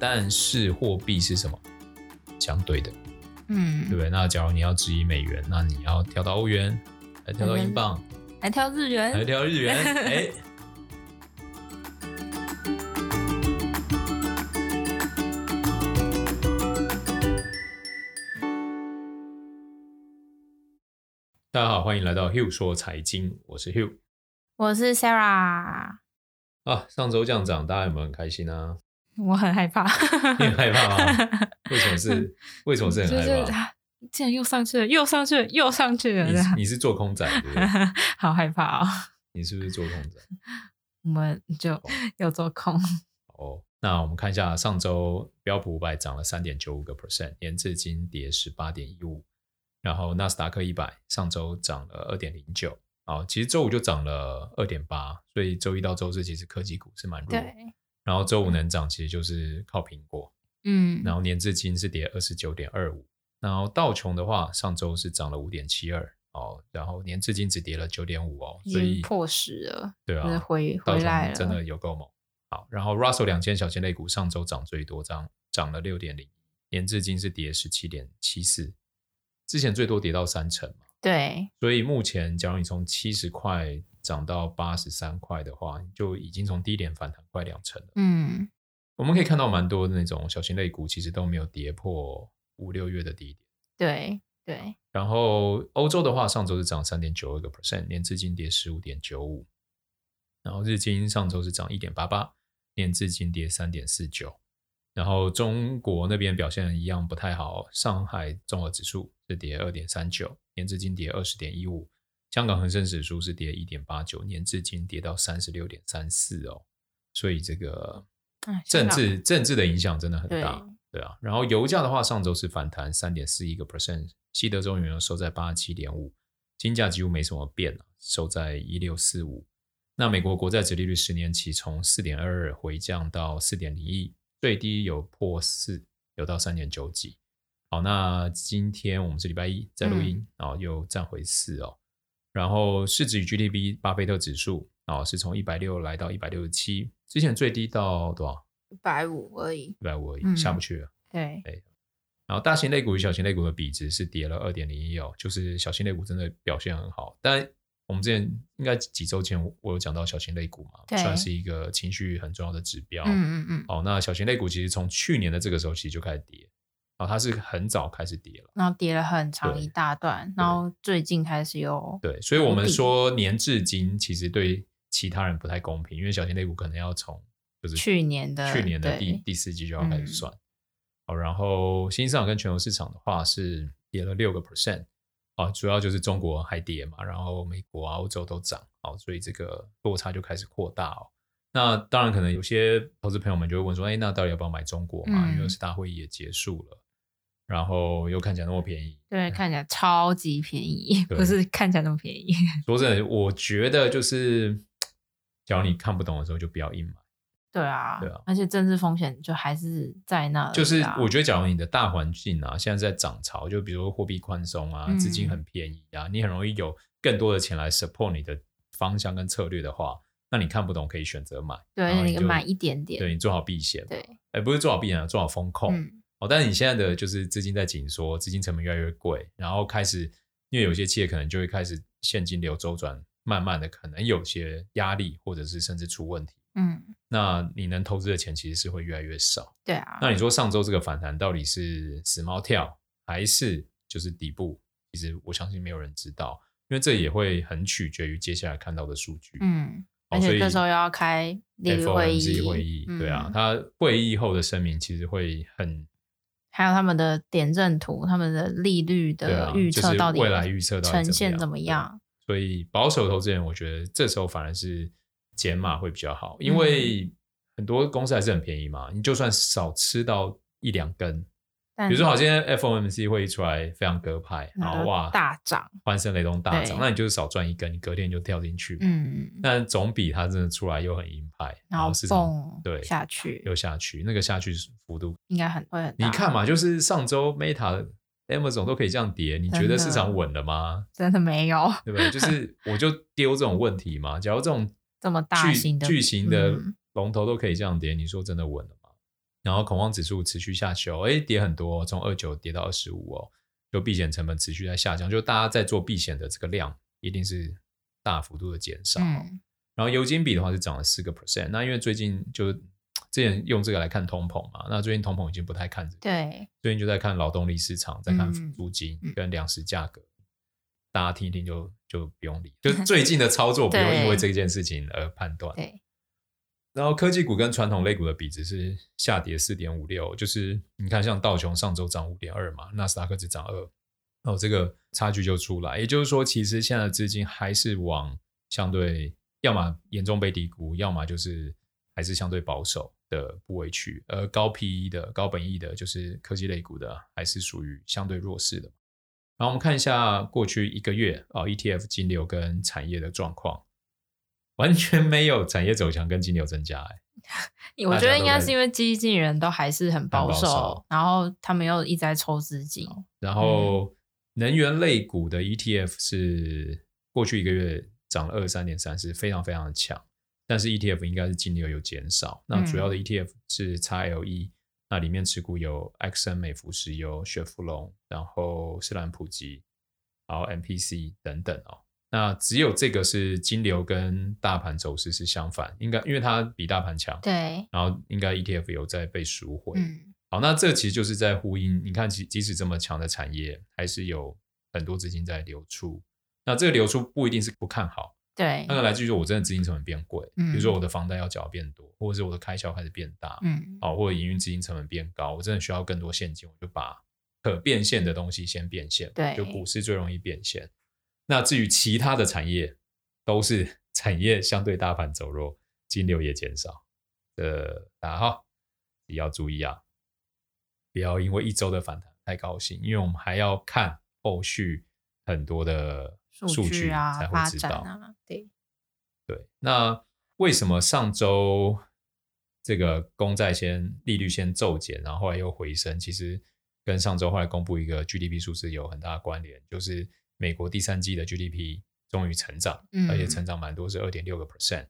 但是货币是什么？相对的，嗯，对不对？那假如你要质疑美元，那你要跳到欧元，来跳到英镑，还跳日元，还跳日元，哎。大家好，欢迎来到 Hugh 说财经，我是 Hugh，我是 Sarah。啊，上周这样涨，大家有没有很开心啊？我很害怕，你很害怕吗？为什么是？为什么是很害怕？竟然又上去了，又上去了，又上去了。你你是做空仔，对不对？好害怕哦！你是不是做空仔？我们就又做空。哦，那我们看一下上周标普五百涨了三点九五个 percent，年至今跌十八点一五。然后纳斯达克一百上周涨了二点零九，啊，其实周五就涨了二点八，所以周一到周四其实科技股是蛮弱。对。然后周五能涨，其实就是靠苹果。嗯。然后年至今是跌二十九点二五。然后道琼的话，上周是涨了五点七二，哦，然后年至今只跌了九点五哦，所以破十了。对啊，回回来了，真的有够猛。好，然后 Russell 两千小型类股上周涨最多，涨涨了六点零，年至今是跌十七点七四。之前最多跌到三成嘛，对，所以目前假如你从七十块涨到八十三块的话，就已经从低点反弹快两成了。嗯，我们可以看到蛮多的那种小型类股，其实都没有跌破五六月的低点。对对。然后欧洲的话，上周是涨三点九二个 percent，年至今跌十五点九五。然后日经上周是涨一点八八，年至今跌三点四九。然后中国那边表现一样不太好，上海综合指数是跌二点三九，年至今跌二十点一五。香港恒生指数是跌一点八九，年至今跌到三十六点三四哦。所以这个政治、哎、政治的影响真的很大，对，对啊。然后油价的话，上周是反弹三点四一个 percent，西德州原油收在八十七点五，金价几乎没什么变，收在一六四五。那美国国债殖利率十年期从四点二二回降到四点零一。最低有破四，有到三点九几。好，那今天我们是礼拜一在录音，嗯、然后又站回四哦。然后市值与 GDP 巴菲特指数啊，是从一百六来到一百六十七，之前最低到多少？一百五而已，一百五而已，下不去了。嗯、对对。然后大型类股与小型类股的比值是跌了二点零一哦，就是小型类股真的表现很好，但。我们之前应该几周前我有讲到小型类股嘛，算是一个情绪很重要的指标。嗯嗯嗯。哦，那小型类股其实从去年的这个时候其实就开始跌，哦，它是很早开始跌了，然后跌了很长一大段，然后最近开始有。对，所以我们说年至今其实对其他人不太公平，因为小型类股可能要从就是去年的去年的第第四季就要开始算。好，然后新兴市场跟全球市场的话是跌了六个 percent。啊，主要就是中国还跌嘛，然后美国啊、欧洲都涨，哦，所以这个落差就开始扩大哦。那当然，可能有些投资朋友们就会问说，哎，那到底要不要买中国嘛？嗯、因为二十大会议也结束了，然后又看起来那么便宜，对，看起来超级便宜，不是看起来那么便宜。说真的，我觉得就是，假如你看不懂的时候，就不要硬买。对啊，对啊，而且政治风险就还是在那。就是我觉得，假如你的大环境啊，现在在涨潮，就比如说货币宽松啊，资金很便宜啊，嗯、你很容易有更多的钱来 support 你的方向跟策略的话，那你看不懂可以选择买，对，你就买一点点，对你做好避险，对，哎，不是做好避险，做好风控。嗯、哦，但是你现在的就是资金在紧缩，资金成本越来越贵，然后开始，因为有些企业可能就会开始现金流周转，慢慢的可能有些压力，或者是甚至出问题。嗯，那你能投资的钱其实是会越来越少。对啊。那你说上周这个反弹到底是死猫跳，还是就是底部？其实我相信没有人知道，因为这也会很取决于接下来看到的数据。嗯，而且这时候要开利率会议，会议，对啊，他会议后的声明其实会很，还有他们的点阵图，他们的利率的预测到底未来预测到底呈现怎么样？所以保守投资人，我觉得这时候反而是。减码会比较好，因为很多公司还是很便宜嘛。嗯、你就算少吃到一两根，比如说好，今天 FOMC 会议出来非常鸽派，然后哇大涨，欢声雷动大涨，那你就是少赚一根，你隔天就跳进去。嗯，但总比它真的出来又很鹰派，然后市场对下去又下去，那个下去幅度应该很会很大。你看嘛，就是上周 Meta、Amazon 都可以这样跌，你觉得市场稳了吗？真的没有，对不对？就是我就丢这种问题嘛，假如这种。这么大型的巨型的龙头都可以这样跌，嗯、你说真的稳了吗？然后恐慌指数持续下修，哎，跌很多，从二九跌到二十五哦，就避险成本持续在下降，就大家在做避险的这个量一定是大幅度的减少。嗯、然后油金比的话是涨了四个 percent，那因为最近就之前用这个来看通膨嘛，那最近通膨已经不太看这个，对，最近就在看劳动力市场，在看租金跟粮食价格，嗯、大家听一听就就不用理，就最近的操作不用因为这件事情而判断。对。然后科技股跟传统类股的比值是下跌四点五六，就是你看像道琼上周涨五点二嘛，纳斯达克只涨二，然后这个差距就出来。也就是说，其实现在的资金还是往相对要么严重被低估，要么就是还是相对保守的部位去。而高 PE 的、高本益的，就是科技类股的，还是属于相对弱势的。然后我们看一下过去一个月啊，ETF 金流跟产业的状况。完全没有产业走强跟金流增加 哎，我觉得应该是因为基金人都还是很保守，保守然后他们又一直在抽资金。然后能源类股的 ETF 是过去一个月涨了二十三点三，是非常非常的强。但是 ETF 应该是金流有减少。那主要的 ETF 是 XLE，那里面持股有埃克森美孚石油、雪佛龙，然后士兰普吉，然后 MPC 等等哦。那只有这个是金流跟大盘走势是相反，应该因为它比大盘强，对，然后应该 ETF 有在被赎回。嗯，好，那这其实就是在呼应，你看即即使这么强的产业，还是有很多资金在流出。那这个流出不一定是不看好，对，那个来自于说我真的资金成本变贵，嗯，比如说我的房贷要缴变多，或者是我的开销开始变大，嗯，好，或者营运资金成本变高，我真的需要更多现金，我就把可变现的东西先变现，对，就股市最容易变现。那至于其他的产业，都是 产业相对大盘走弱，金流也减少。呃，大家哈，也要注意啊，不要因为一周的反弹太高兴，因为我们还要看后续很多的数据才会知道。啊、对对，那为什么上周这个公债先利率先骤减，然后后来又回升？其实跟上周后来公布一个 GDP 数字有很大的关联，就是。美国第三季的 GDP 终于成长，而且成长蛮多，是二点六个 percent，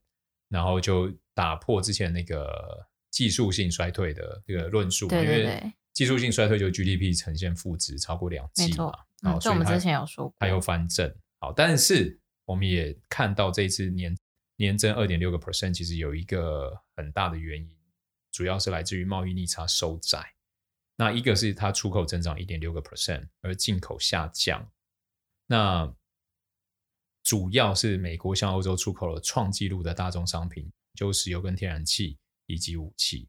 然后就打破之前那个技术性衰退的这个论述，对对对，因为技术性衰退就 GDP 呈现负值超过两季嘛，没错，这我们之前有说过，它又翻正，好，但是我们也看到这一次年年增二点六个 percent，其实有一个很大的原因，主要是来自于贸易逆差收窄，那一个是它出口增长一点六个 percent，而进口下降。那主要是美国向欧洲出口了创纪录的大宗商品，就石油跟天然气以及武器，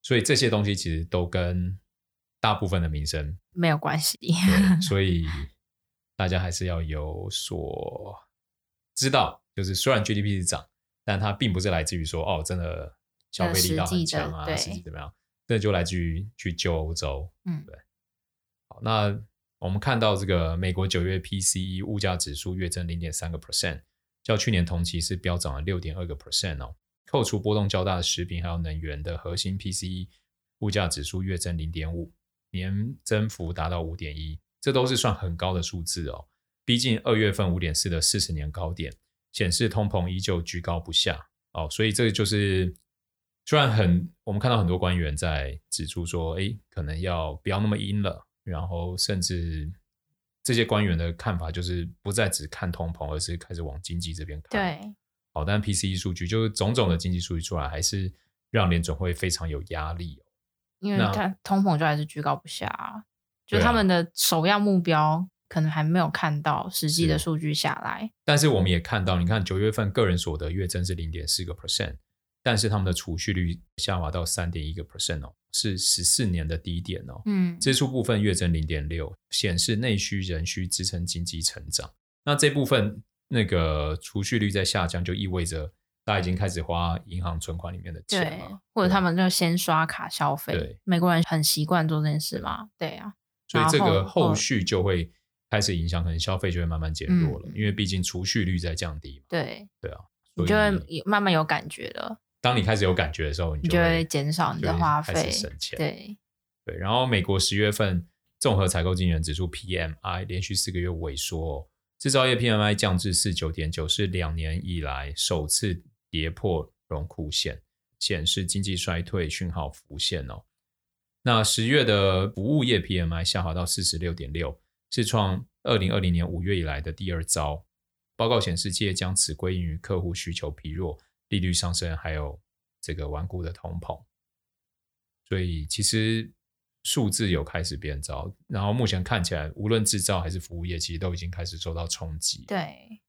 所以这些东西其实都跟大部分的民生没有关系。所 以大家还是要有所知道，就是虽然 GDP 是涨，但它并不是来自于说哦，真的消费力道很强啊，实际怎么样？这就来自于去救欧洲。嗯，对。好，那。我们看到这个美国九月 PCE 物价指数月增零点三个 percent，较去年同期是飙涨了六点二个 percent 哦。扣除波动较大的食品还有能源的核心 PCE 物价指数月增零点五，年增幅达到五点一，这都是算很高的数字哦。逼近二月份五点四的四十年高点，显示通膨依旧居高不下哦。所以这个就是虽然很，我们看到很多官员在指出说，哎，可能要不要那么阴了。然后，甚至这些官员的看法就是不再只看通膨，而是开始往经济这边看。对，好，但 PCE 数据就是种种的经济数据出来，还是让联准会非常有压力哦。因为看通膨就还是居高不下啊，就他们的首要目标可能还没有看到实际的数据下来。但是我们也看到，你看九月份个人所得月增是零点四个 percent。但是他们的储蓄率下滑到三点一个 percent 哦，是十四年的低点哦。嗯，支出部分月增零点六，显示内需仍需支撑经济成长。那这部分那个储蓄率在下降，就意味着大家已经开始花银行存款里面的钱了，或者他们就先刷卡消费。对，美国人很习惯做这件事嘛。对啊，所以这个后续就会开始影响，可能消费就会慢慢减弱了，嗯、因为毕竟储蓄率在降低嘛。对，对啊，你就会慢慢有感觉了。当你开始有感觉的时候，你就会减少你的花费，省钱。对对，然后美国十月份综合采购经理人指数 PMI 连续四个月萎缩，制造业 PMI 降至四九点九，是两年以来首次跌破荣枯线，显示经济衰退讯号浮现哦。那十月的服务业 PMI 下滑到四十六点六，是创二零二零年五月以来的第二糟。报告显示，企业将此归因于客户需求疲弱、利率上升，还有这个顽固的通膨。所以其实数字有开始变糟，然后目前看起来，无论制造还是服务业，其实都已经开始受到冲击。对。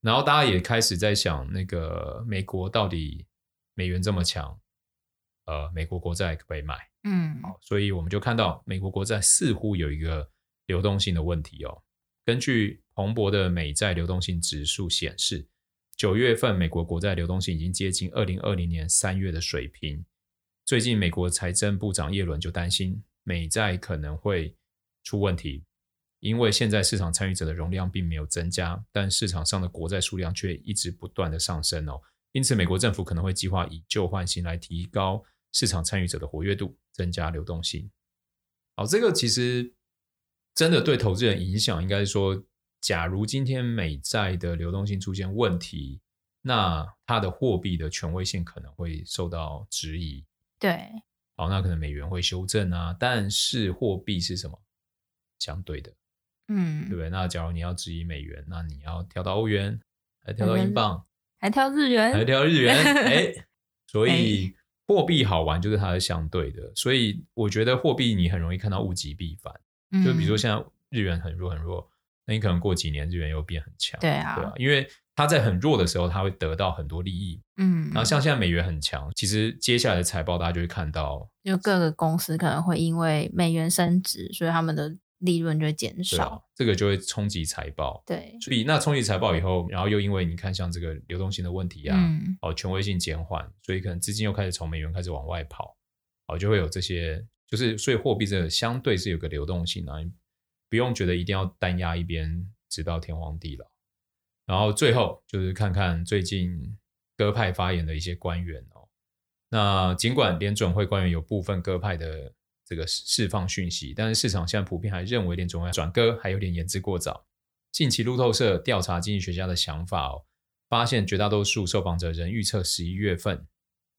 然后大家也开始在想，那个美国到底美元这么强，呃，美国国债可不可以买？嗯，好，所以我们就看到美国国债似乎有一个流动性的问题哦。根据彭博的美债流动性指数显示，九月份美国国债流动性已经接近二零二零年三月的水平。最近美国财政部长耶伦就担心美债可能会出问题。因为现在市场参与者的容量并没有增加，但市场上的国债数量却一直不断的上升哦。因此，美国政府可能会计划以旧换新来提高市场参与者的活跃度，增加流动性。好，这个其实真的对投资人影响，应该是说，假如今天美债的流动性出现问题，那它的货币的权威性可能会受到质疑。对，好，那可能美元会修正啊，但是货币是什么？相对的。嗯，对不对？那假如你要质疑美元，那你要跳到欧元，还跳到英镑，还跳日元，还跳日元。哎，所以货币好玩就是它是相对的，所以我觉得货币你很容易看到物极必反。嗯、就比如说现在日元很弱很弱，那你可能过几年日元又变很强。对啊，对啊，因为它在很弱的时候，它会得到很多利益。嗯，然后像现在美元很强，其实接下来的财报大家就会看到，就各个公司可能会因为美元升值，所以他们的。利润就会减少，啊，这个就会冲击财报。对，所以那冲击财报以后，然后又因为你看像这个流动性的问题啊，嗯、哦，权威性减缓，所以可能资金又开始从美元开始往外跑，哦，就会有这些，就是所以货币这个相对是有个流动性啊，你不用觉得一定要单压一边直到天荒地老。然后最后就是看看最近鸽派发言的一些官员哦，那尽管联准会官员有部分鸽派的。这个释放讯息，但是市场现在普遍还认为联准会转鸽还有点言之过早。近期路透社调查经济学家的想法哦，发现绝大多数受访者仍预测十一月份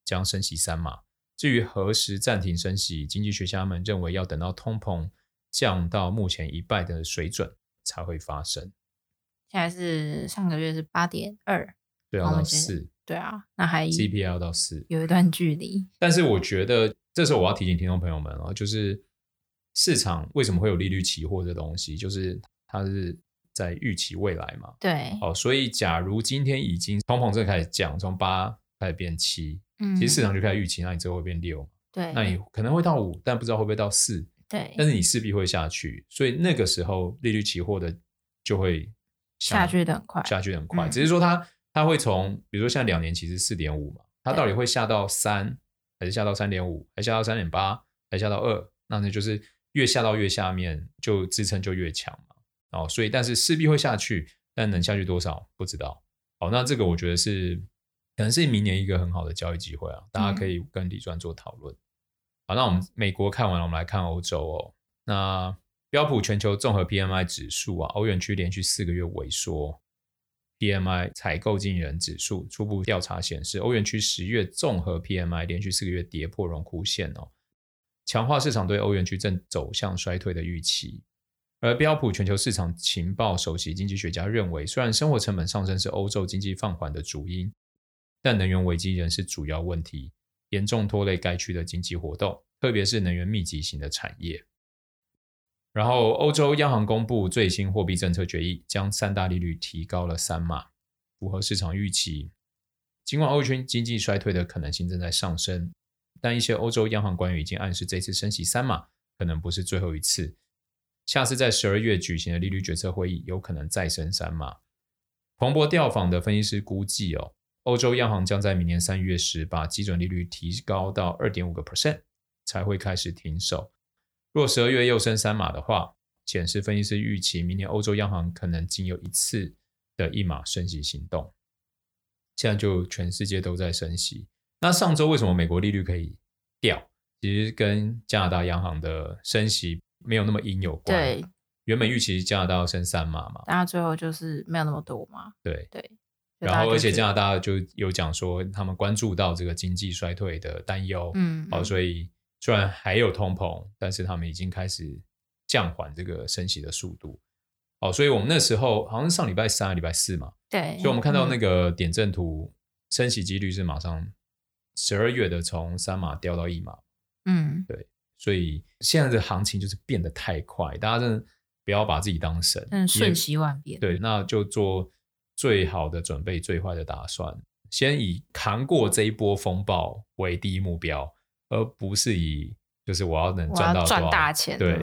将升息三码。至于何时暂停升息，经济学家们认为要等到通膨降到目前一半的水准才会发生。现在是上个月是八点二，对啊，到四，对啊，那还 CPI 到四，有一段距离。但是我觉得。这时候我要提醒听众朋友们哦，就是市场为什么会有利率期货这东西，就是它是在预期未来嘛。对。哦，所以假如今天已经通膨正开始降，从八开始变七，嗯，其实市场就开始预期，那你之后会变六，对，那你可能会到五，但不知道会不会到四，对。但是你势必会下去，所以那个时候利率期货的就会下，去的很快，下去的很快，嗯，只是说它它会从，比如说现在两年期是四点五嘛，它到底会下到三？还是下到三点五，还下到三点八，还下到二，那那就是越下到越下面，就支撑就越强嘛。哦，所以但是势必会下去，但能下去多少不知道。哦，那这个我觉得是可能是明年一个很好的交易机会啊，大家可以跟李专做讨论。嗯。好，那我们美国看完了，我们来看欧洲哦。那标普全球综合 PMI 指数啊，欧元区连续四个月萎缩。PMI 采购经理人指数初步调查显示，欧元区十月综合 PMI 连续四个月跌破荣枯线哦，强化市场对欧元区正走向衰退的预期。而标普全球市场情报首席经济学家认为，虽然生活成本上升是欧洲经济放缓的主因，但能源危机仍是主要问题，严重拖累该区的经济活动，特别是能源密集型的产业。然后，欧洲央行公布最新货币政策决议，将三大利率提高了三码，符合市场预期。尽管欧区经济衰退的可能性正在上升，但一些欧洲央行官员已经暗示，这次升息三码可能不是最后一次。下次在十二月举行的利率决策会议，有可能再升三码。彭博调访的分析师估计，哦，欧洲央行将在明年三月时把基准利率提高到二点五个 percent，才会开始停手。若十二月又升三码的话，显示分析师预期明年欧洲央行可能仅有一次的一码升息行动。现在就全世界都在升息。那上周为什么美国利率可以掉？其实跟加拿大央行的升息没有那么阴有关。对，原本预期加拿大要升三码嘛，但最后就是没有那么多嘛。对对。然后而且加拿大就有讲说，他们关注到这个经济衰退的担忧。嗯，好，所以。虽然还有通膨，但是他们已经开始降缓这个升息的速度。哦，所以我们那时候好像是上礼拜三、礼拜四嘛，对，所以我们看到那个点阵图，升息几率是马上十二月的从三码掉到一码，嗯，对，所以现在的行情就是变得太快，大家真的不要把自己当神，嗯，瞬息万变，对，那就做最好的准备，最坏的打算，先以扛过这一波风暴为第一目标，而不是以就是我要能赚到赚大钱，对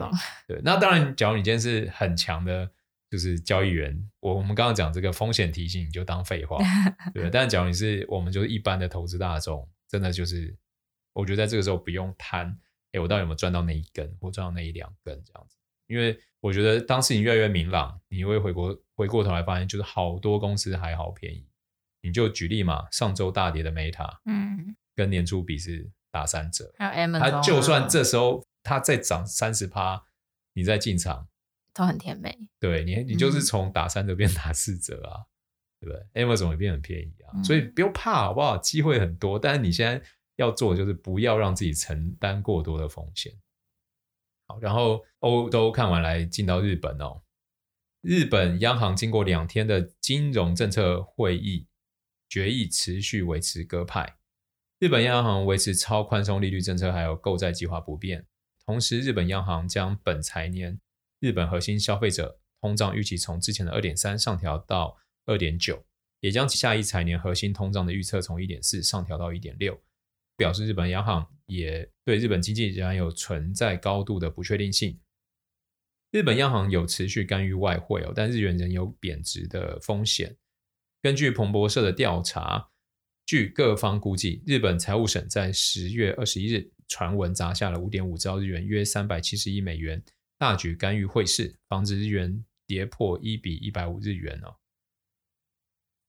对。那当然，假如你今天是很强的。就是交易员，我我们刚刚讲这个风险提醒，你就当废话，对。但假如你是我们就是一般的投资大众，真的就是，我觉得在这个时候不用贪，哎，我到底有没有赚到那一根，或赚到那一两根这样子？因为我觉得当事情越来越明朗，你会回过回过头来发现，就是好多公司还好便宜。你就举例嘛，上周大跌的 Meta，嗯，跟年初比是打三折，还有 Amazon，它就算这时候它再涨三十趴，你再进场。都很甜美，对你，你就是从打三折变打四折啊，嗯、对不对？Amazon 也变很便宜啊，嗯、所以不用怕，好不好？机会很多，但是你现在要做的就是不要让自己承担过多的风险。然后欧洲看完来进到日本哦，日本央行经过两天的金融政策会议，决议持续维持鸽派，日本央行维持超宽松利率政策，还有购债计划不变，同时日本央行将本财年日本核心消费者通胀预期从之前的二点三上调到二点九，也将下一财年核心通胀的预测从一点四上调到一点六，表示日本央行也对日本经济仍然有存在高度的不确定性。日本央行有持续干预外汇哦，但日元仍有贬值的风险。根据彭博社的调查，据各方估计，日本财务省在十月二十一日传闻砸下了五点五兆日元，约三百七十亿美元。大举干预汇市，防止日元跌破一比一百五日元哦，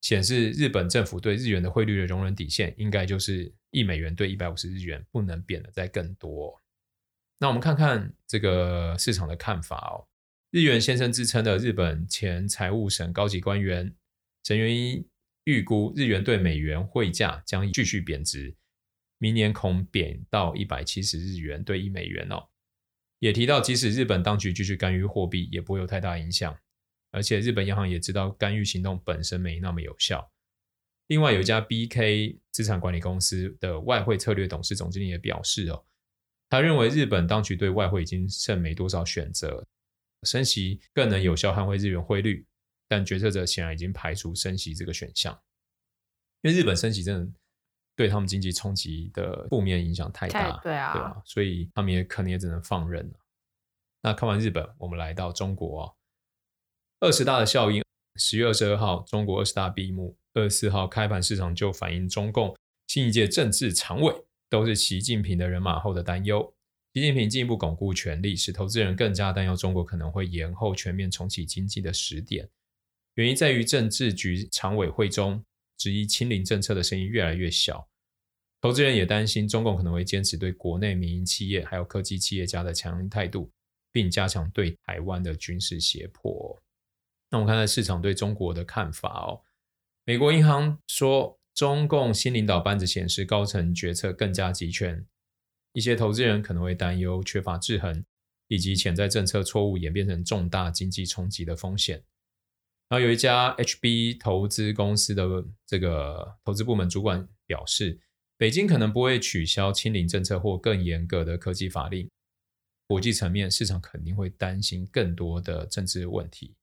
显示日本政府对日元的汇率的容忍底线，应该就是一美元兑一百五十日元，不能贬得再更多。那我们看看这个市场的看法哦。日元先生之称的日本前财务省高级官员陈元一预估，日元兑美元汇价将继续贬值，明年恐贬到一百七十日元兑一美元哦。也提到，即使日本当局继续干预货币，也不会有太大影响。而且日本央行也知道干预行动本身没那么有效。另外，有一家 BK 资产管理公司的外汇策略董事总经理也表示，哦，他认为日本当局对外汇已经剩没多少选择，升息更能有效捍卫日元汇率。但决策者显然已经排除升息这个选项，因为日本升息真的。对他们经济冲击的负面影响太大，对啊，对啊，所以他们也可能也只能放任了。那看完日本，我们来到中国啊，二十大的效应，十月二十二号，中国二十大闭幕，二十四号开盘市场就反映中共新一届政治常委都是习近平的人马后的担忧。习近平进一步巩固权力，使投资人更加担忧中国可能会延后全面重启经济的时点。原因在于政治局常委会中。质疑清零政策的声音越来越小，投资人也担心中共可能会坚持对国内民营企业还有科技企业家的强硬态度，并加强对台湾的军事胁迫。那我们看看市场对中国的看法哦。美国银行说，中共新领导班子显示高层决策更加集权，一些投资人可能会担忧缺乏制衡，以及潜在政策错误演变成重大经济冲击的风险。然后有一家 HB 投资公司的这个投资部门主管表示，北京可能不会取消清零政策或更严格的科技法令。国际层面，市场肯定会担心更多的政治问题。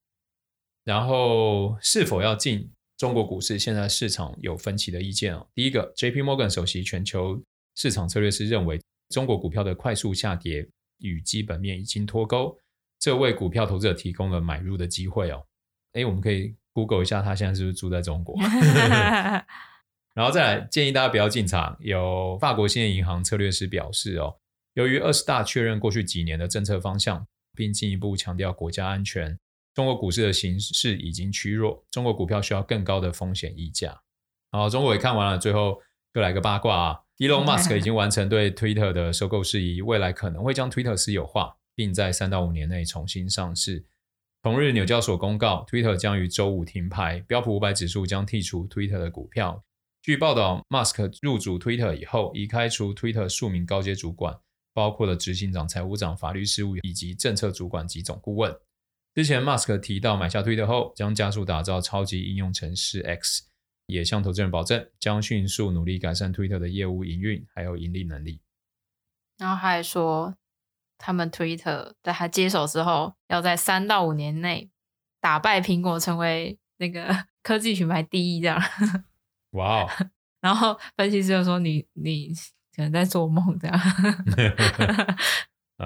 然后是否要进中国股市，现在市场有分歧的意见哦。第一个，JP Morgan 首席全球市场策略师认为，中国股票的快速下跌与基本面已经脱钩，这为股票投资者提供了买入的机会哦。哎，我们可以 Google 一下，他现在是不是住在中国？然后再来建议大家不要进场。有法国兴业银行策略师表示，哦，由于二十大确认过去几年的政策方向，并进一步强调国家安全，中国股市的形势已经趋弱，中国股票需要更高的风险溢价。好，中国也看完了，最后又来个八卦啊，Elon Musk 已经完成对 Twitter 的收购事宜，未来可能会将 Twitter 私有化，并在三到五年内重新上市。同日，纽交所公告，Twitter 将于周五停牌，标普五百指数将剔除 Twitter 的股票。据报道，Musk 入主 Twitter 以后，已开除 Twitter 数名高阶主管，包括了执行长、财务长、法律事务以及政策主管及总顾问。之前 Musk 提到买下推特后将加速打造超级应用程式 X，也向投资人保证将迅速努力改善推特的业务营运还有盈利能力。然后他还说，他们推特在他接手之后，要在三到五年内打败苹果，成为那个 科技品牌第一这样。哇哦！然后分析师就说你：“你你可能在做梦这样。”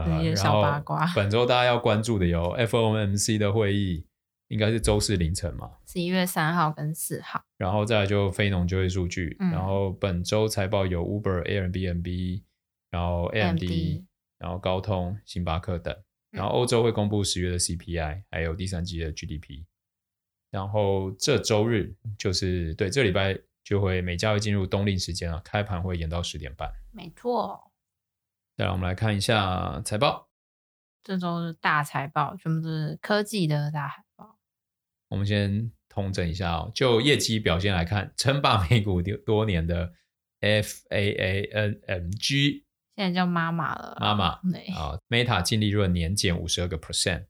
这些小八卦。本周大家要关注的有 FOMC 的会议，应该是周四凌晨嘛？十一月三号跟四号。然后再来就非农就业数据，嗯、然后本周财报有 Uber、Airbnb，然后 AMD，, AMD 然后高通、星巴克等。然后欧洲会公布十月的 CPI，还有第三季的 GDP。然后这周日就是对这礼拜就会美加会进入冬令时间了，开盘会延到十点半。没错。再来，我们来看一下财报。这周是大财报，全部都是科技的大财报。我们先统整一下哦，就业绩表现来看，称霸美股多年的 FAANG，现在叫妈妈了。妈妈，对啊，Meta 净利润年减五十二个 percent，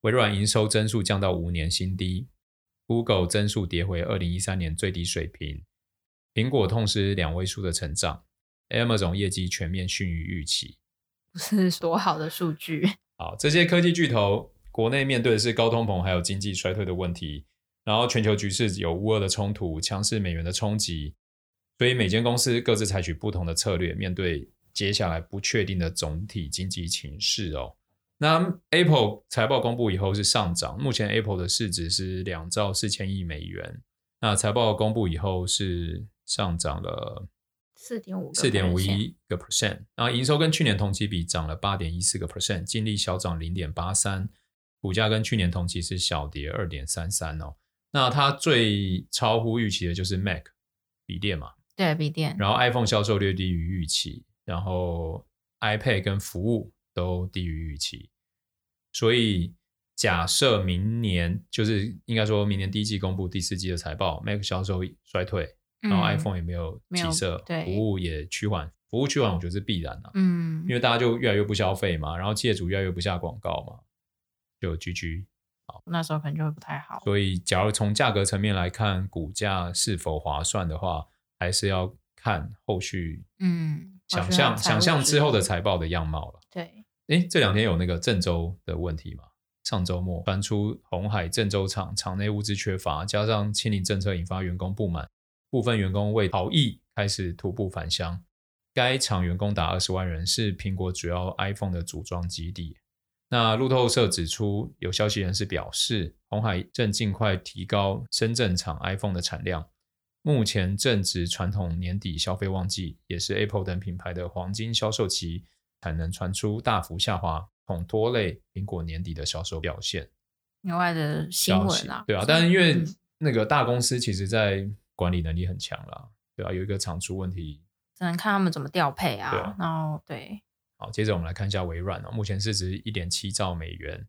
微软营收增速降到五年新低，Google 增速跌回二零一三年最低水平，苹果痛失两位数的成长。Amazon 业绩全面逊于预期，不是多好的数据。好，这些科技巨头国内面对的是高通膨，还有经济衰退的问题，然后全球局势有乌俄的冲突、强势美元的冲击，所以每间公司各自采取不同的策略，面对接下来不确定的总体经济情势哦。那 Apple 财报公布以后是上涨，目前 Apple 的市值是两兆四千亿美元。那财报公布以后是上涨了。四点五四点五一个 percent，然后营收跟去年同期比涨了八点一四个 percent，净利小涨零点八三，股价跟去年同期是小跌二点三三哦。那它最超乎预期的就是 Mac 笔电嘛，对笔电，然后 iPhone 销售略低于预期，然后 iPad 跟服务都低于预期，所以假设明年就是应该说明年第一季公布第四季的财报，Mac 销售衰退。然后 iPhone 也没有起色，对，服务也趋缓，服务趋缓我觉得是必然的，嗯，因为大家就越来越不消费嘛，然后企业主越来越不下广告嘛，就 GG，好，那时候可能就会不太好。所以，假如从价格层面来看，股价是否划算的话，还是要看后续，嗯，想象想象之后的财报的样貌了。对，诶，这两天有那个郑州的问题嘛？上周末传出红海郑州厂厂内物资缺乏，加上清零政策引发员工不满。部分员工为逃逸开始徒步返乡。该厂员工达二十万人，是苹果主要 iPhone 的组装基地。那路透社指出，有消息人士表示，鸿海正尽快提高深圳厂 iPhone 的产量。目前正值传统年底消费旺季，也是 Apple 等品牌的黄金销售期，产能传出大幅下滑，恐拖累苹果年底的销售表现。另外的新闻啊，对啊，但是因为那个大公司其实在管理能力很强啦，对啊，有一个厂出问题，只能看他们怎么调配啊。啊，然后对，好，接着我们来看一下微软哦，目前市值一点七兆美元，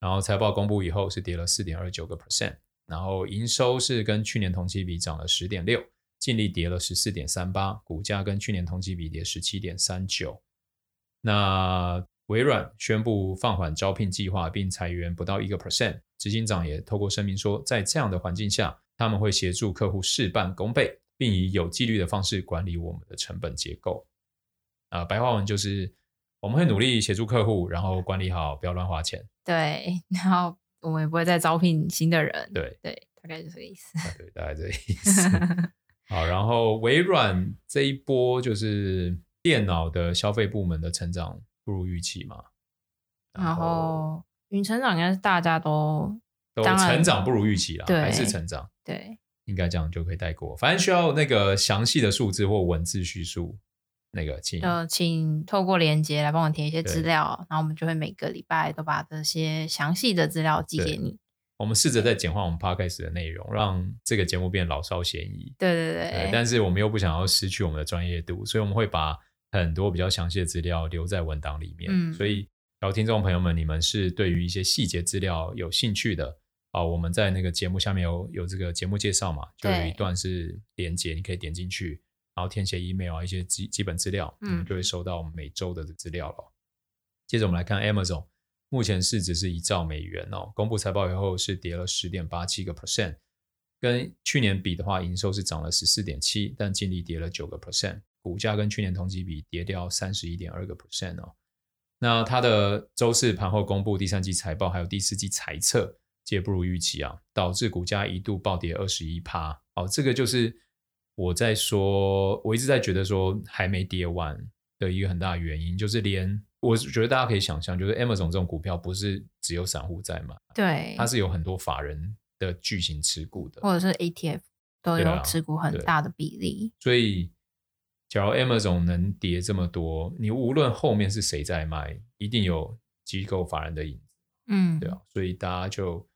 然后财报公布以后是跌了四点二九个 percent，然后营收是跟去年同期比涨了十点六，净利跌了十四点三八，股价跟去年同期比跌十七点三九。那微软宣布放缓招聘计划，并裁员不到一个 percent，执行长也透过声明说，在这样的环境下。他们会协助客户事半功倍，并以有纪律的方式管理我们的成本结构。啊、呃，白话文就是我们会努力协助客户，然后管理好，不要乱花钱。对，然后我们也不会再招聘新的人。对对，大概就是这个意思。对，大概这个意 思。好，然后微软这一波就是电脑的消费部门的成长不如预期嘛。然后云成长应该是大家都。都成长不如预期啦，对，还是成长？对，应该这样就可以带过。反正需要那个详细的数字或文字叙述，那个请呃，请透过连接来帮我填一些资料，然后我们就会每个礼拜都把这些详细的资料寄给你。我们试着在简化我们 podcast 的内容，让这个节目变老少咸宜。对对对，对，但是我们又不想要失去我们的专业度，所以我们会把很多比较详细的资料留在文档里面。嗯，所以，然后听众朋友们，你们是对于一些细节资料有兴趣的。啊，我们在那个节目下面有有这个节目介绍嘛，就有一段是连接，你可以点进去，然后填写 email 啊一些基基本资料，嗯，就会收到每周的资料了。接着我们来看 Amazon，目前市值是一兆美元哦，公布财报以后是跌了十点八七个 percent，跟去年比的话，营收是涨了十四点七，但净利跌了九个 percent，股价跟去年同期比跌掉三十一点二个 percent 哦。那它的周四盘后公布第三季财报，还有第四季财测，皆不如预期啊，导致股价一度暴跌二十一趴。哦，这个就是我在说，我一直在觉得说还没跌完的一个很大的原因，就是连。我觉得大家可以想象，就是 Amazon 这种股票不是只有散户在买，对，它是有很多法人的巨型持股的，或者是 ETF 都有持股很大的比例。所以，假如 Amazon 能跌这么多，你无论后面是谁在卖，一定有机构法人的影子，嗯，对啊，所以大家就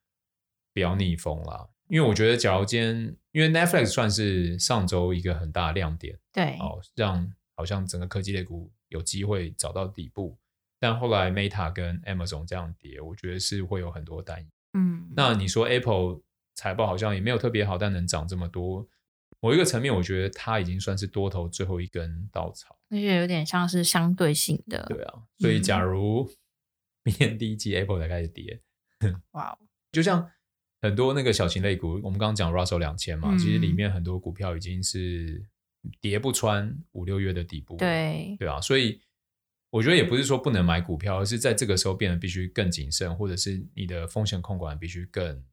不要逆风啦。因为我觉得，假如今天，因为 Netflix 算是上周一个很大的亮点，对，哦，让好像整个科技类股。有机会找到底部，但后来 Meta 跟 Amazon 这样跌，我觉得是会有很多担忧。嗯，那你说 Apple 财报好像也没有特别好，但能涨这么多，某一个层面，我觉得它已经算是多头最后一根稻草，而且有点像是相对性的。对啊，所以假如 明年第一季 Apple 才开始跌，哇、嗯，就像很多那个小型类股，我们刚刚讲 Russell 两千嘛，嗯、其实里面很多股票已经是。跌不穿五六月的底部，对对啊，所以我觉得也不是说不能买股票，而是在这个时候变得必须更谨慎，或者是你的风险控管必须更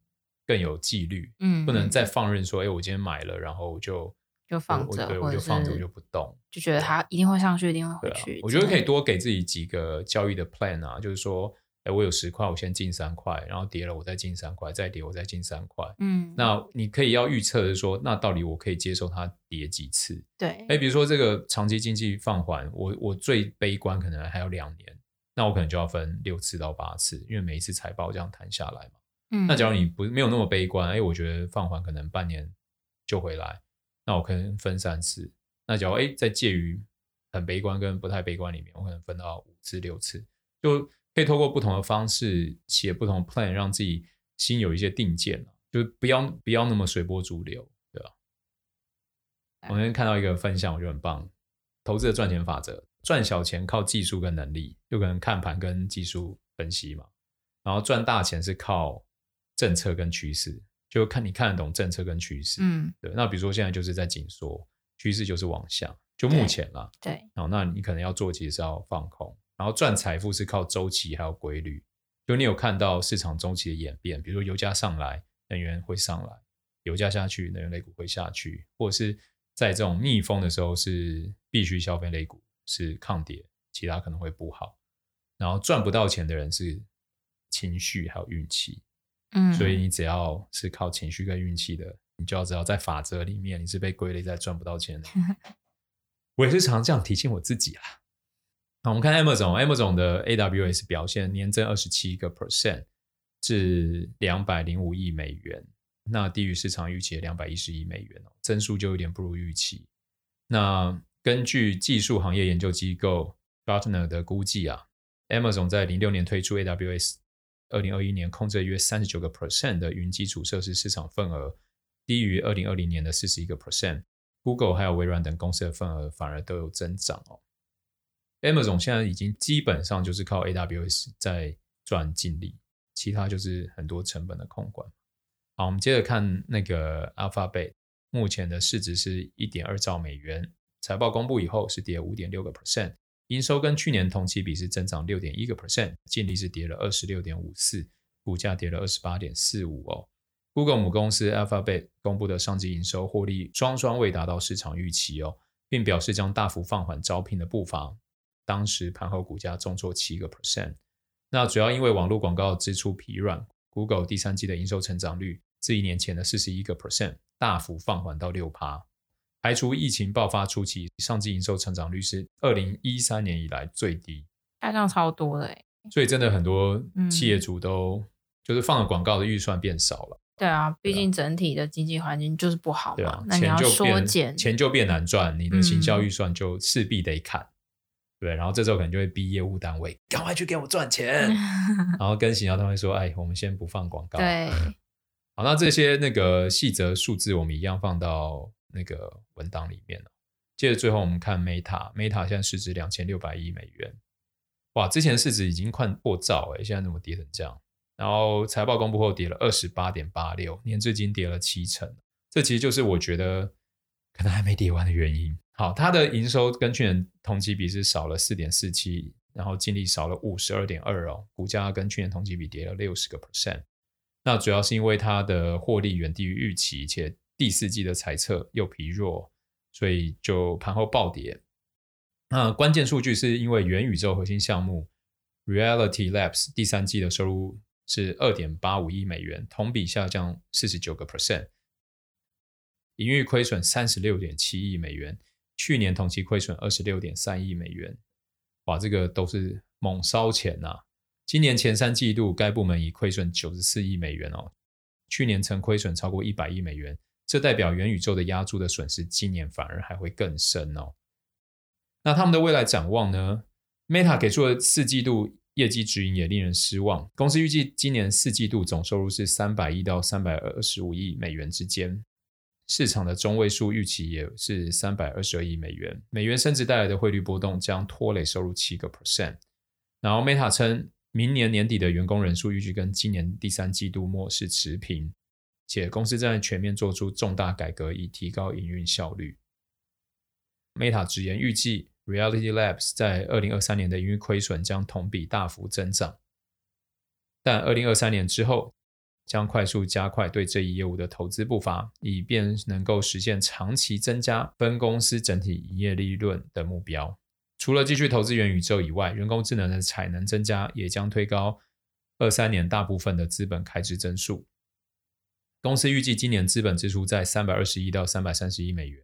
更有纪律，嗯，不能再放任说，哎，我今天买了，然后就就放着，对，我就放着，我就不动，就觉得它一定会上去，一定会回去。我觉得可以多给自己几个交易的 plan 啊，就是说。哎，我有十块，我先进三块，然后跌了，我再进三块，再跌，我再进三块。嗯，那你可以要预测的说，那到底我可以接受它跌几次？对，哎，比如说这个长期经济放缓，我我最悲观可能还有两年，那我可能就要分六次到八次，因为每一次财报这样谈下来嘛。嗯，那假如你不没有那么悲观，哎，我觉得放缓可能半年就回来，那我可能分三次。那假如哎，在介于很悲观跟不太悲观里面，我可能分到五次六次，就。可以透过不同的方式写不同的 plan，让自己心有一些定见，就不要不要那么随波逐流，对吧？我今天看到一个分享，我觉得很棒。投资的赚钱法则，赚小钱靠技术跟能力，就可能看盘跟技术分析嘛。然后赚大钱是靠政策跟趋势，就看你看得懂政策跟趋势。嗯，对。那比如说现在就是在紧缩，趋势就是往下，就目前啦。对。然后那你可能要做，其实是要放空。然后赚财富是靠周期还有规律，就你有看到市场周期的演变，比如说油价上来，能源会上来；油价下去，能源类股会下去，或者是在这种逆风的时候，是必须消费类股是抗跌，其他可能会不好。然后赚不到钱的人是情绪还有运气，嗯，所以你只要是靠情绪跟运气的，你就要知道在法则里面你是被归类在赚不到钱的。我也是常这样提醒我自己啦。好，我们看 Amazon，Amazon 的 AWS 表现年增二十七个 percent 至两百零五亿美元，那低于市场预期的两百一十亿美元哦，增速就有点不如预期。那根据技术行业研究机构 Gartner 的估计啊，Amazon 在零六年推出 AWS，二零二一年控制约三十九个 percent 的云基础设施市场份额，低于二零二零年的四十一个 percent。Google 还有微软等公司的份额反而都有增长哦。Amazon 现在已经基本上就是靠 AWS 在赚净利，其他就是很多成本的控管。好，我们接着看那个 Alphabet，目前的市值是一点二兆美元，财报公布以后是跌五点六个 percent，营收跟去年同期比是增长六点一个 percent，净利是跌了二十六点五四，股价跌了二十八点四五哦。Google 母公司 Alphabet 公布的上季营收获利双双未达到市场预期哦，并表示将大幅放缓招聘的步伐。当时盘后股价重挫七个 percent，那主要因为网络广告支出疲软，Google 第三季的营收成长率自一年前的四十一个 percent 大幅放缓到六趴，排除疫情爆发初期，上季营收成长率是二零一三年以来最低，下降超多了，所以真的很多企业主都就是放了广告的预算变少了。对啊，毕竟整体的经济环境就是不好嘛，对啊，那你要缩减，钱就变难赚，你的行销预算就势必得砍。对，然后这时候可能就会逼业务单位赶快去给我赚钱，然后跟行销单位说：“哎，我们先不放广告。”对，好，那这些那个细则数字我们一样放到那个文档里面了。接着最后我们看 Meta，Meta 现在市值两千六百亿美元，哇，之前市值已经快破兆哎，现在怎么跌成这样？然后财报公布后跌了二十八点八六，年至今跌了七成，这其实就是我觉得可能还没跌完的原因。好，它的营收跟去年同期比是少了四点四七，然后净利少了五十二点二哦，股价跟去年同期比跌了六十个 percent。那主要是因为它的获利远低于预期，且第四季的财测又疲弱，所以就盘后暴跌。那关键数据是因为元宇宙核心项目 Reality Labs 第三季的收入是二点八五亿美元，同比下降四十九个 percent，营运亏损三十六点七亿美元。去年同期亏损二十六点三亿美元，哇，这个都是猛烧钱呐、今年前三季度，该部门已亏损九十四亿美元哦。去年曾亏损超过一百亿美元，这代表元宇宙的押注的损失，今年反而还会更深哦。那他们的未来展望呢？Meta 给出的四季度业绩指引也令人失望。公司预计今年四季度总收入是三百亿到三百二十五亿美元之间。市场的中位数预期也是三百二十二亿美元，美元升值带来的汇率波动将拖累收入七个 percent。然后 Meta 称，明年年底的员工人数预计跟今年第三季度末是持平，且公司正在全面做出重大改革以提高营运效率。Meta 直言，预计 Reality Labs 在二零二三年的营运亏损将同比大幅增长，但二零二三年之后。将快速加快对这一业务的投资步伐，以便能够实现长期增加分公司整体营业利润的目标。除了继续投资元宇宙以外，人工智能的产能增加也将推高二三年大部分的资本开支增速。公司预计今年资本支出在三百二十亿到三百三十亿美元，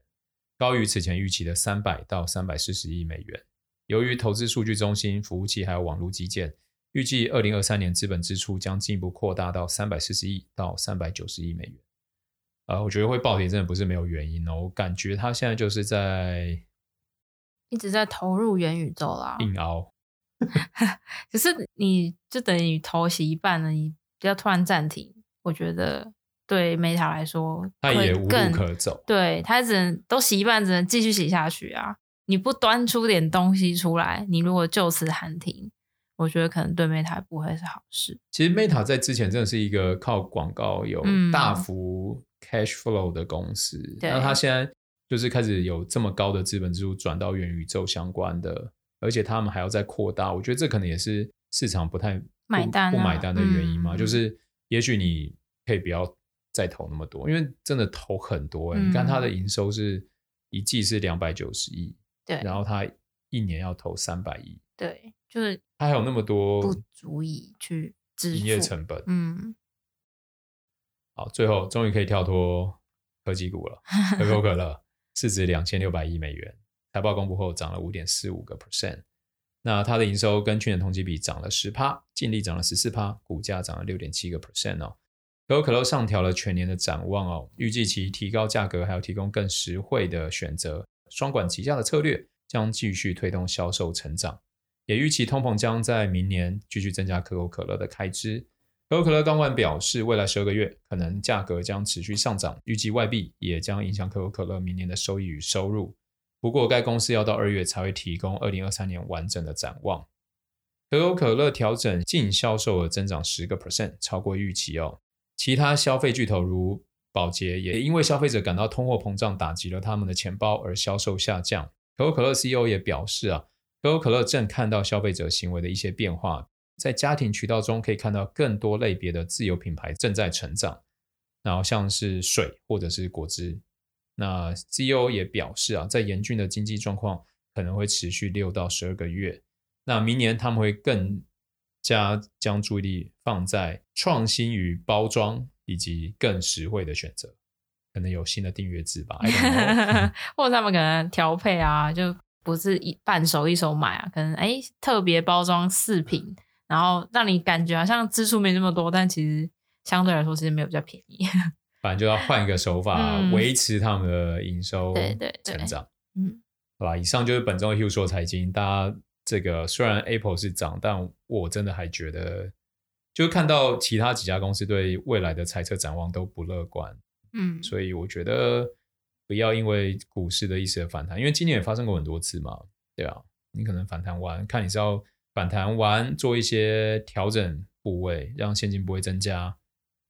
高于此前预期的三百到三百四十亿美元。由于投资数据中心、服务器还有网络基建。预计二零二三年资本支出将进一步扩大到三百四十亿到三百九十亿美元。呃，我觉得会暴跌真的不是没有原因哦。我感觉他现在就是在一直在投入元宇宙啦，硬熬。可是你就等于投洗一半了，你不要突然暂停，我觉得对 Meta 来说，他也无路可走。对，他只能都洗一半，只能继续洗下去啊！你不端出点东西出来，你如果就此喊停。我觉得可能对 Meta 不会是好事。其实 Meta 在之前真的是一个靠广告有大幅 cash flow 的公司，那、嗯、它现在就是开始有这么高的资本支出转到元宇宙相关的，而且他们还要再扩大。我觉得这可能也是市场不太不买单、啊、不买单的原因嘛。嗯、就是也许你可以不要再投那么多，因为真的投很多、欸。嗯、你看它的营收是一季是两百九十亿，对，然后它一年要投三百亿，对。就是它还有那么多不足以去支付营业成本，嗯，好，最后终于可以跳脱科技股了。可口可乐市值两千六百亿美元，财报公布后涨了五点四五个 percent。那它的营收跟去年同期比涨了十趴，净利涨了十四趴，股价涨了六点七个 percent 哦。可口可乐上调了全年的展望哦，预计其提高价格还有提供更实惠的选择，双管齐下的策略将继续推动销售成长。也预期通膨将在明年继续增加可口可乐的开支。可口可乐高管表示，未来十二个月可能价格将持续上涨，预计外币也将影响可口可乐明年的收益与收入。不过，该公司要到二月才会提供二零二三年完整的展望。可口可乐调整净销售额增长十个 percent，超过预期哦。其他消费巨头如宝洁也因为消费者感到通货膨胀打击了他们的钱包而销售下降。可口可乐 CEO 也表示啊。可口可乐正看到消费者行为的一些变化，在家庭渠道中可以看到更多类别的自有品牌正在成长，然后像是水或者是果汁。那 CEO 也表示啊，在严峻的经济状况可能会持续六到十二个月。那明年他们会更加将注意力放在创新与包装以及更实惠的选择，可能有新的订阅制吧，或者他们可能调配啊，就。不是一半手一手买啊，可能哎特别包装饰品，然后让你感觉好像支出没那么多，但其实相对来说其实没有比较便宜。反正就要换一个手法维持他们的营收对对成长。嗯，好吧，以上就是本周的 Hugh 说财经。大家这个虽然 Apple 是涨，但我真的还觉得，就看到其他几家公司对未来的财测展望都不乐观。嗯，所以我觉得。不要因为股市的一时的反弹，因为今年也发生过很多次嘛，对啊，你可能反弹完，看你是要反弹完做一些调整部位，让现金不会增加，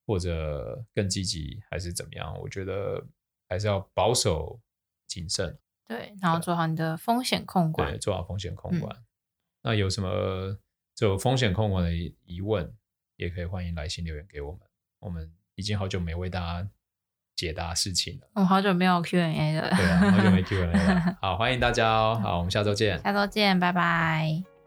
或者更积极，还是怎么样？我觉得还是要保守谨慎。对，然后做好你的风险控管。对，做好风险控管。嗯、那有什么就风险控管的疑问，也可以欢迎来信留言给我们。我们已经好久没为大家解答事情了。我、哦、好久没有 Q&A 了。对啊，好久没 Q&A 了。好，欢迎大家哦。好，我们下周见。下周见，拜拜。